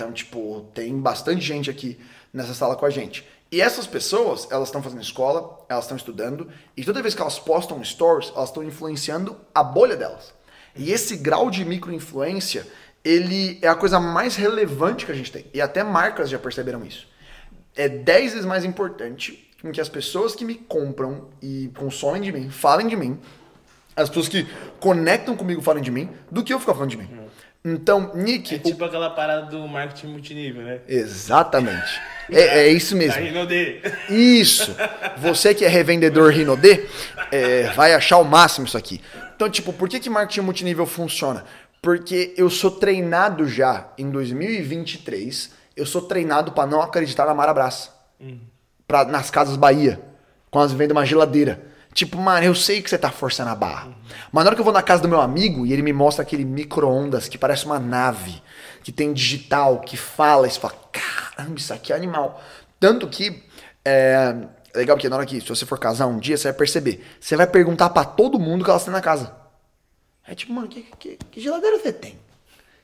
Então, tipo, tem bastante gente aqui nessa sala com a gente. E essas pessoas, elas estão fazendo escola, elas estão estudando, e toda vez que elas postam stories, elas estão influenciando a bolha delas. E esse grau de microinfluência, ele é a coisa mais relevante que a gente tem. E até marcas já perceberam isso. É 10 vezes mais importante que as pessoas que me compram e consomem de mim falem de mim, as pessoas que conectam comigo falem de mim, do que eu ficar falando de mim. Então, Nick. É tipo o... aquela parada do marketing multinível, né? Exatamente. É, é isso mesmo. Da Rinode. Isso. Você que é revendedor Rinode, é, vai achar o máximo isso aqui. Então, tipo, por que, que marketing multinível funciona? Porque eu sou treinado já em 2023, eu sou treinado para não acreditar na Marabras. Hum pra, nas Casas Bahia, quando elas vendem uma geladeira. Tipo, mano, eu sei que você tá forçando a barra. Uhum. Mas na hora que eu vou na casa do meu amigo e ele me mostra aquele micro-ondas que parece uma nave, que tem digital, que fala, e você fala, caramba, isso aqui é animal. Tanto que é, é legal porque na hora que, se você for casar um dia, você vai perceber. Você vai perguntar para todo mundo que elas têm na casa. É tipo, mano, que, que, que geladeira você tem?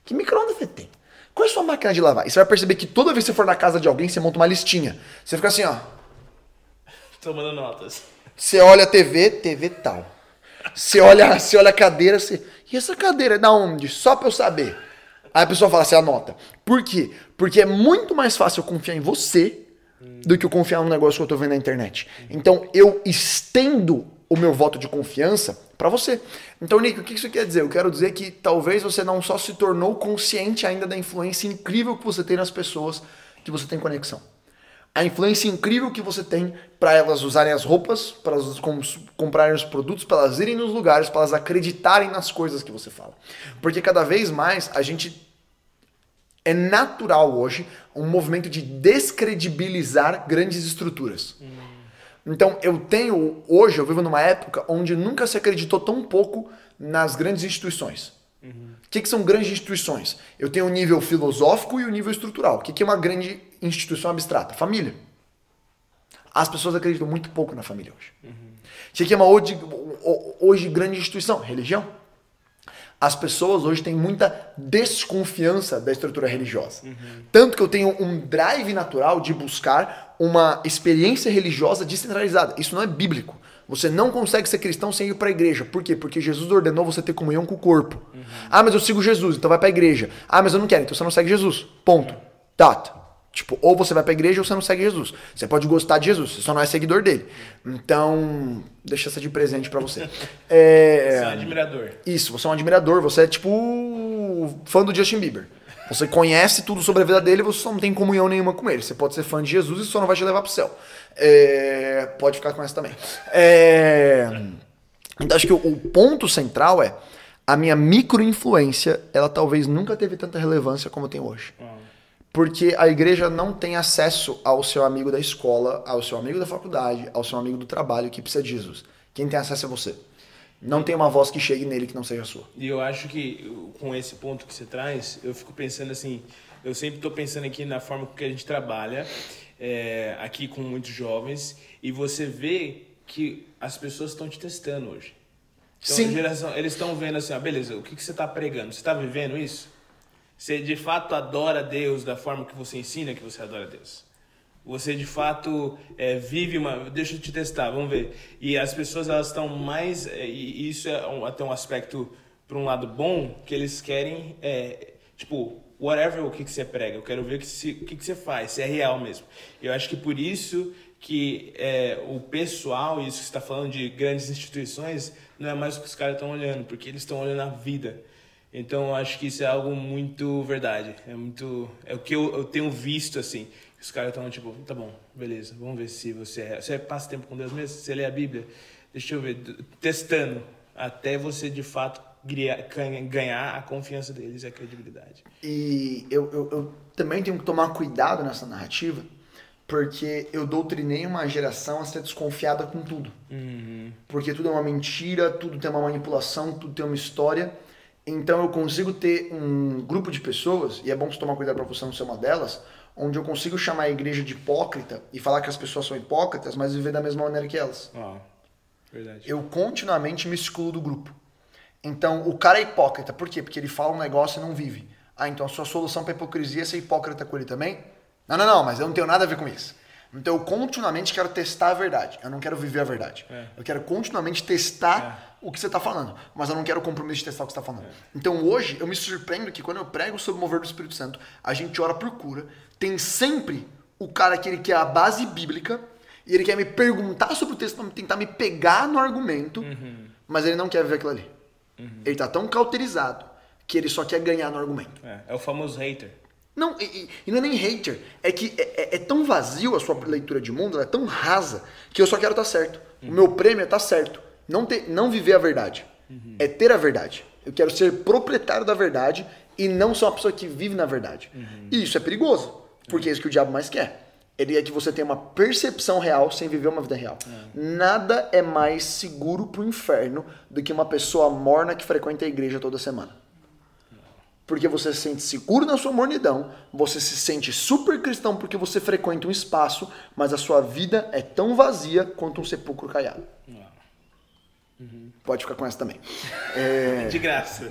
Que micro-ondas você tem? Qual é a sua máquina de lavar? E você vai perceber que toda vez que você for na casa de alguém, você monta uma listinha. Você fica assim, ó. Tomando notas. Você olha a TV, TV tal. Você olha, você olha a cadeira, você. E essa cadeira é da onde? Só pra eu saber. Aí a pessoa fala, você anota. Por quê? Porque é muito mais fácil eu confiar em você do que eu confiar no negócio que eu tô vendo na internet. Então eu estendo o meu voto de confiança para você. Então, Nick, o que isso quer dizer? Eu quero dizer que talvez você não só se tornou consciente ainda da influência incrível que você tem nas pessoas que você tem conexão a influência incrível que você tem para elas usarem as roupas, para elas comprarem os produtos, para elas irem nos lugares, para elas acreditarem nas coisas que você fala. Porque cada vez mais a gente é natural hoje um movimento de descredibilizar grandes estruturas. Então eu tenho hoje eu vivo numa época onde nunca se acreditou tão pouco nas grandes instituições. Uhum. O que, que, são grandes instituições? Eu tenho o nível filosófico e o nível estrutural. O que, que é uma grande instituição abstrata? Família. As pessoas acreditam muito pouco na família hoje. Uhum. O que, é uma hoje, hoje grande instituição? Religião. As pessoas hoje têm muita desconfiança da estrutura religiosa. Uhum. Tanto que eu tenho um drive natural de buscar uma experiência religiosa descentralizada. Isso não é bíblico. Você não consegue ser cristão sem ir para a igreja. Por quê? Porque Jesus ordenou você ter comunhão com o corpo. Uhum. Ah, mas eu sigo Jesus, então vai para a igreja. Ah, mas eu não quero, então você não segue Jesus. Ponto. Data. Tipo, ou você vai pra igreja ou você não segue Jesus. Você pode gostar de Jesus, você só não é seguidor dele. Então, deixa essa de presente para você. É, você é um admirador. Isso, você é um admirador, você é tipo fã do Justin Bieber. Você conhece tudo sobre a vida dele, você só não tem comunhão nenhuma com ele. Você pode ser fã de Jesus e só não vai te levar pro céu. É, pode ficar com essa também. É, então acho que o, ponto central é a minha microinfluência, ela talvez nunca teve tanta relevância como tem hoje. Porque a igreja não tem acesso ao seu amigo da escola, ao seu amigo da faculdade, ao seu amigo do trabalho que precisa de Jesus. Quem tem acesso é você. Não tem uma voz que chegue nele que não seja sua. E eu acho que com esse ponto que você traz, eu fico pensando assim, eu sempre estou pensando aqui na forma que a gente trabalha é, aqui com muitos jovens e você vê que as pessoas estão te testando hoje. Então, Sim. Geração, eles estão vendo assim, ah, beleza, o que, que você está pregando? Você está vivendo isso? Você de fato adora Deus da forma que você ensina que você adora Deus? Você de fato é, vive uma. Deixa eu te testar, vamos ver. E as pessoas elas estão mais. É, e isso é um, até um aspecto para um lado bom que eles querem, é, tipo, whatever o que, que você prega, eu quero ver que, se, o que, que você faz, se é real mesmo. Eu acho que por isso que é, o pessoal, isso que está falando de grandes instituições, não é mais o que os caras estão olhando, porque eles estão olhando a vida. Então eu acho que isso é algo muito verdade. É muito. É o que eu, eu tenho visto assim. Os caras estão tipo, tá bom, beleza, vamos ver se você é. Você passa tempo com Deus mesmo? Você lê a Bíblia? Deixa eu ver, testando até você de fato ganhar a confiança deles e a credibilidade. E eu, eu, eu também tenho que tomar cuidado nessa narrativa, porque eu doutrinei uma geração a ser desconfiada com tudo. Uhum. Porque tudo é uma mentira, tudo tem uma manipulação, tudo tem uma história. Então eu consigo ter um grupo de pessoas, e é bom você tomar cuidado para você não ser uma delas, onde eu consigo chamar a igreja de hipócrita e falar que as pessoas são hipócritas, mas viver da mesma maneira que elas. Ah, verdade. Eu continuamente me excluo do grupo. Então, o cara é hipócrita. Por quê? Porque ele fala um negócio e não vive. Ah, então a sua solução para hipocrisia é ser hipócrita com ele também? Não, não, não, mas eu não tenho nada a ver com isso. Então, eu continuamente quero testar a verdade. Eu não quero viver a verdade. É. Eu quero continuamente testar É. o que você está falando. Mas eu não quero o compromisso de testar o que você está falando. Então, hoje, eu me surpreendo que quando eu prego sobre o mover do Espírito Santo, a gente ora por cura. Tem sempre o cara que ele quer a base bíblica e ele quer me perguntar sobre o texto para tentar me pegar no argumento, mas ele não quer viver aquilo ali. Ele tá tão cauterizado que ele só quer ganhar no argumento. É, é o famoso hater. Não, e, e- não é nem hater. É que é, é- é tão vazio a sua leitura de mundo, ela é tão rasa, que eu só quero estar certo. O meu prêmio é estar certo. Não, ter, não viver a verdade. É ter a verdade. Eu quero ser proprietário da verdade e não ser uma pessoa que vive na verdade. E isso é perigoso, porque é isso que o diabo mais quer. Ele é que você tenha uma percepção real sem viver uma vida real. Nada é mais seguro pro inferno do que uma pessoa morna que frequenta a igreja toda semana. Porque você se sente seguro na sua mornidão, você se sente super cristão porque você frequenta um espaço, mas a sua vida é tão vazia quanto um sepulcro caiado. Pode ficar com essa também. É, De graça.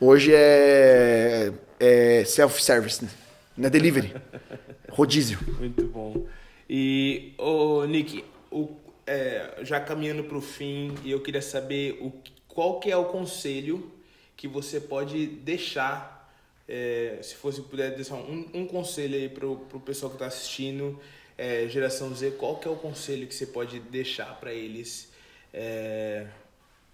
hoje é, é self-service, né? não é delivery. Rodízio. Muito bom. E, ô, Nick, o, é, já caminhando para o fim, eu queria saber o, qual que é o conselho que você pode deixar, é, se fosse puder deixar um, um conselho aí pro, pro pessoal que está assistindo, é, geração Z, qual que é o conselho que você pode deixar para eles, é,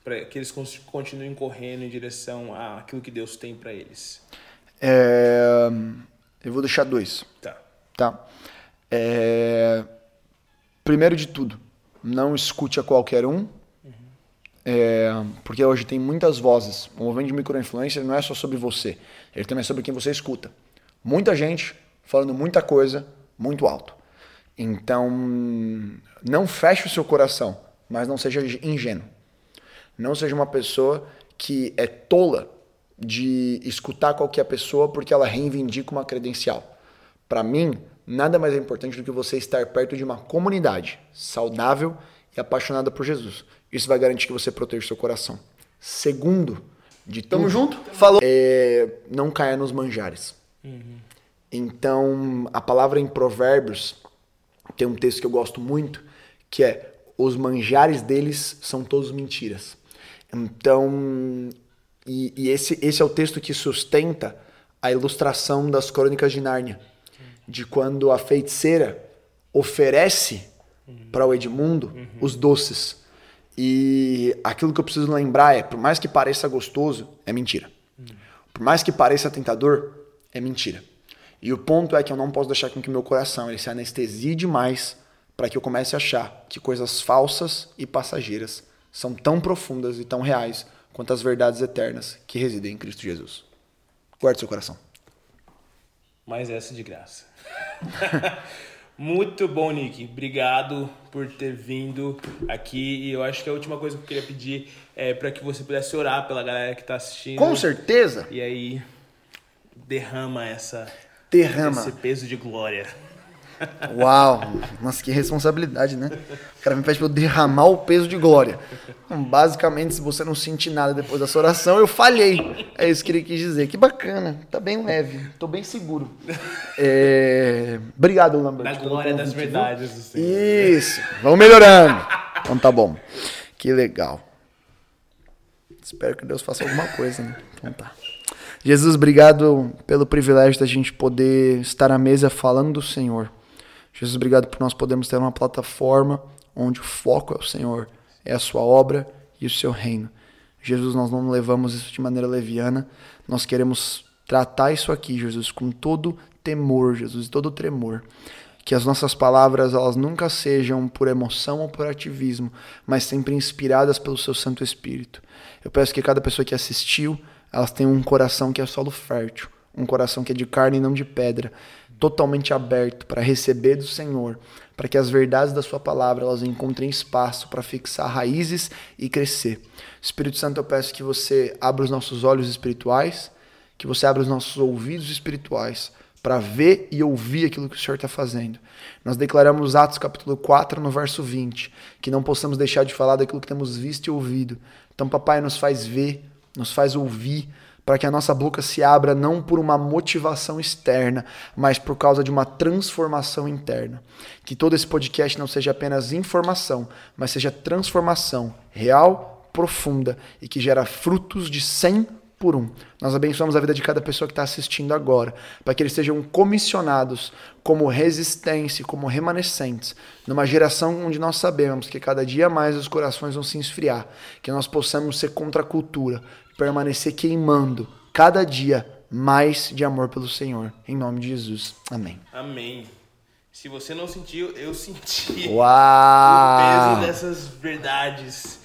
para que eles continuem correndo em direção àquilo que Deus tem para eles? É, eu vou deixar dois. Tá. Tá? É, Primeiro de tudo, não escute a qualquer um, é, porque hoje tem muitas vozes. O movimento de microinfluência não é só sobre você, ele também é sobre quem você escuta. Muita gente falando muita coisa muito alto. Então, não feche o seu coração, mas não seja ingênuo. Não seja uma pessoa que é tola de escutar qualquer pessoa porque ela reivindica uma credencial. Para mim, nada mais é importante do que você estar perto de uma comunidade saudável e apaixonada por Jesus. Isso vai garantir que você proteja o seu coração. Segundo, de tudo, Tamo junto? Falou. é, não caia nos manjares. Então, a palavra em Provérbios tem um texto que eu gosto muito, que é os manjares deles são todos mentiras. Então, e, e esse, esse é o texto que sustenta a ilustração das crônicas de Nárnia, de quando a feiticeira oferece para o Edmundo os doces. E aquilo que eu preciso lembrar é, por mais que pareça gostoso, é mentira. Por mais que pareça tentador, é mentira. E o ponto é que eu não posso deixar com que meu coração ele se anestesie demais para que eu comece a achar que coisas falsas e passageiras são tão profundas e tão reais quanto as verdades eternas que residem em Cristo Jesus. Guarde seu coração. Mais essa de graça. Muito bom, Nick. Obrigado por ter vindo aqui. E eu acho que a última coisa que eu queria pedir é para que você pudesse orar pela galera que está assistindo. Com certeza, E aí, derrama essa, derrama. esse peso de glória. Uau! Nossa, que responsabilidade, né? O cara me pede pra eu derramar o peso de glória. Então, basicamente, se você não sentir nada depois dessa oração, eu falhei. É isso que ele quis dizer. Que bacana. Tá bem leve. Tô bem seguro. É, Obrigado, Lambert. Na pelo glória das verdades do Senhor. Isso. Vamos melhorando. Então tá bom. Que legal. Espero que Deus faça alguma coisa, né? Então tá. Jesus, obrigado pelo privilégio da gente poder estar à mesa falando do Senhor. Jesus, obrigado por nós podermos ter uma plataforma onde o foco é o Senhor, é a sua obra e o seu reino. Jesus, nós não levamos isso de maneira leviana, nós queremos tratar isso aqui, Jesus, com todo temor, Jesus, todo tremor. Que as nossas palavras elas nunca sejam por emoção ou por ativismo, mas sempre inspiradas pelo seu Santo Espírito. Eu peço que cada pessoa que assistiu, elas tenham um coração que é solo fértil, um coração que é de carne e não de pedra, totalmente aberto para receber do Senhor, para que as verdades da sua palavra elas encontrem espaço para fixar raízes e crescer. Espírito Santo, eu peço que você abra os nossos olhos espirituais, que você abra os nossos ouvidos espirituais para ver e ouvir aquilo que o Senhor está fazendo. Nós declaramos Atos capítulo 4, no verso 20, que não possamos deixar de falar daquilo que temos visto e ouvido. Então, papai, nos faz ver, nos faz ouvir, para que a nossa boca se abra não por uma motivação externa, mas por causa de uma transformação interna. Que todo esse podcast não seja apenas informação, mas seja transformação real, profunda e que gera frutos de 100 por um. Nós abençoamos a vida de cada pessoa que está assistindo agora, para que eles sejam comissionados como resistência, como remanescentes, numa geração onde nós sabemos que cada dia mais os corações vão se esfriar, que nós possamos ser contra a cultura, permanecer queimando cada dia mais de amor pelo Senhor. Em nome de Jesus. Amém. Amém. Se você não sentiu, eu senti Uau! o peso dessas verdades.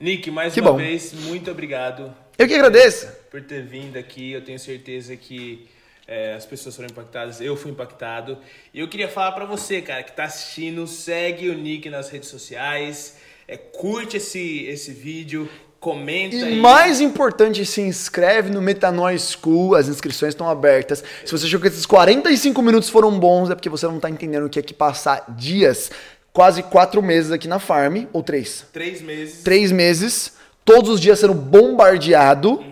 Nick, mais Que uma bom. vez, muito obrigado Eu que agradeço. Por ter vindo aqui. Eu tenho certeza que é, as pessoas foram impactadas, eu fui impactado. E eu queria falar pra você, cara, que tá assistindo, segue o Nick nas redes sociais, é, curte esse, esse vídeo, comenta E aí. mais importante, se inscreve no Metanoia School, as inscrições estão abertas. Se você achou que esses 45 minutos foram bons, é porque você não tá entendendo o que é que passar dias, quase quatro meses aqui na Farm, ou três. Três meses. Três meses, todos os dias sendo bombardeado.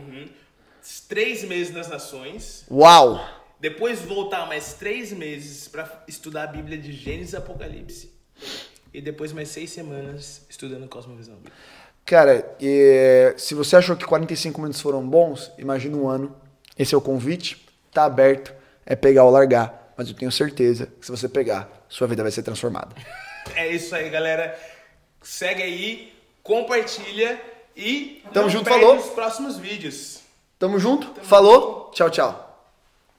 Três meses nas nações. Uau! Depois voltar mais três meses pra estudar a Bíblia de Gênesis e Apocalipse. E depois mais seis semanas estudando Cosmovisão. Cara, é, se você achou que 45 minutos foram bons, imagina um ano. Esse é o convite, tá aberto, é pegar ou largar. Mas eu tenho certeza que se você pegar, sua vida vai ser transformada. É isso aí, galera. Segue aí, compartilha e Tamo junto, perde falou. os próximos vídeos. Tamo junto? Falou? Tchau, tchau.